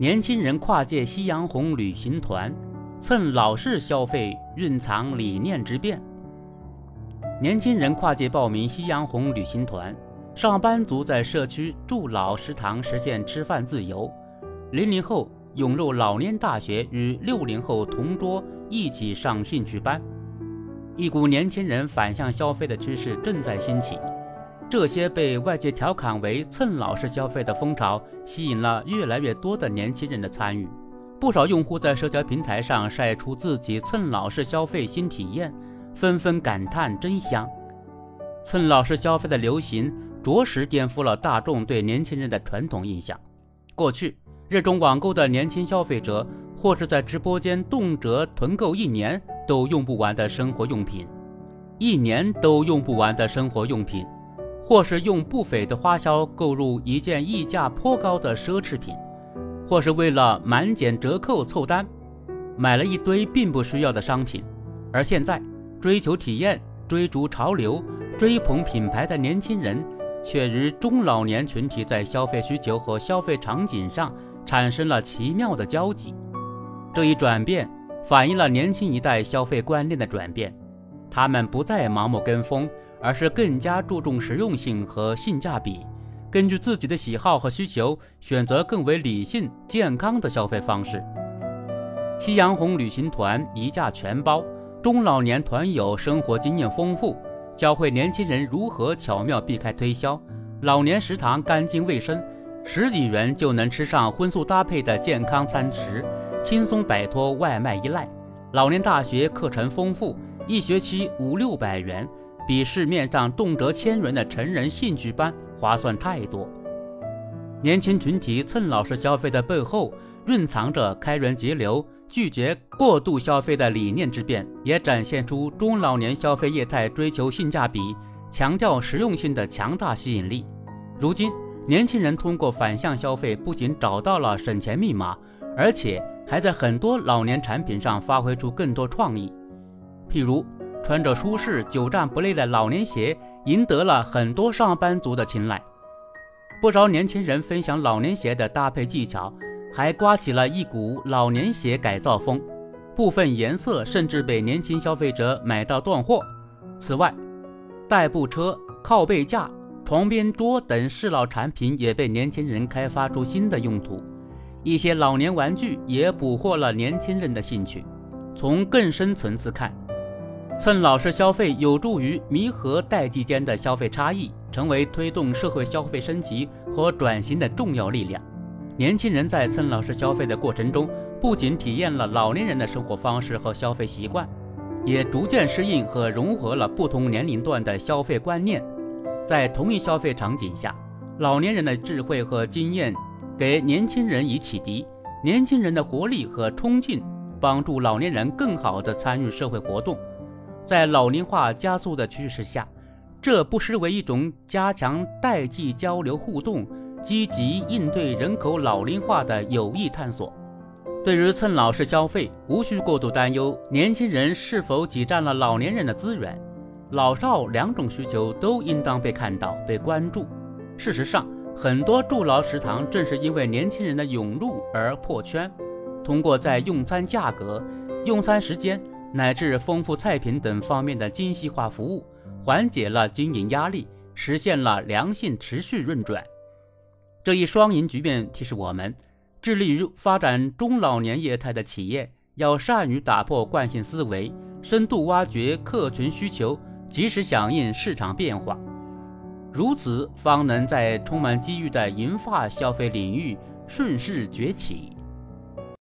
年轻人跨界夕阳红旅行团，蹭老式消费，蕴藏理念之变。年轻人跨界报名夕阳红旅行团，上班族在社区住老食堂实现吃饭自由。零零后涌入老年大学，与六零后同桌一起上兴趣班。一股年轻人反向消费的趋势正在兴起。这些被外界调侃为蹭老式消费的风潮，吸引了越来越多的年轻人的参与。不少用户在社交平台上晒出自己蹭老式消费新体验。纷纷感叹真香！蹭老式消费的流行，着实颠覆了大众对年轻人的传统印象。过去，热衷网购的年轻消费者，或是在直播间动辄囤购一年都用不完的生活用品，一年都用不完的生活用品，或是用不菲的花销购入一件溢价颇高的奢侈品，或是为了满减折扣凑单，买了一堆并不需要的商品。而现在，追求体验、追逐潮流、追捧品牌的年轻人，却与中老年群体在消费需求和消费场景上产生了奇妙的交集。这一转变反映了年轻一代消费观念的转变，他们不再盲目跟风，而是更加注重实用性和性价比，根据自己的喜好和需求，选择更为理性、健康的消费方式。夕阳红旅行团一价全包。中老年团友生活经验丰富，教会年轻人如何巧妙避开推销。老年食堂干净卫生，十几元就能吃上荤素搭配的健康餐食，轻松摆脱外卖依赖。老年大学课程丰富，一学期五六百元，比市面上动辄千元的成人兴趣班划算太多。年轻群体蹭老师消费的背后，蕴藏着开源节流。拒绝过度消费的理念之变，也展现出中老年消费业态追求性价比、强调实用性的强大吸引力。如今，年轻人通过反向消费，不仅找到了省钱密码，而且还在很多老年产品上发挥出更多创意。譬如，穿着舒适、久站不累的老年鞋，赢得了很多上班族的青睐。不少年轻人分享老年鞋的搭配技巧。还刮起了一股老年鞋改造风，部分颜色甚至被年轻消费者买到断货。此外，代步车、靠背架、床边桌等适老产品也被年轻人开发出新的用途。一些老年玩具也捕获了年轻人的兴趣。从更深层次看，蹭老式消费有助于弥合代际间的消费差异，成为推动社会消费升级和转型的重要力量。年轻人在蹭老式消费的过程中，不仅体验了老年人的生活方式和消费习惯，也逐渐适应和融合了不同年龄段的消费观念。在同一消费场景下，老年人的智慧和经验给年轻人以启迪，年轻人的活力和冲劲帮助老年人更好地参与社会活动。在老龄化加速的趋势下，这不失为一种加强代际交流互动。积极应对人口老龄化的有益探索。对于蹭老式消费，无需过度担忧年轻人是否挤占了老年人的资源，老少两种需求都应当被看到、被关注。事实上，很多助老食堂正是因为年轻人的涌入而破圈，通过在用餐价格、用餐时间乃至丰富菜品等方面的精细化服务，缓解了经营压力，实现了良性持续运转。这一双赢局面提示我们，致力于发展中老年业态的企业要善于打破惯性思维，深度挖掘客群需求，及时响应市场变化，如此方能在充满机遇的银发消费领域顺势崛起。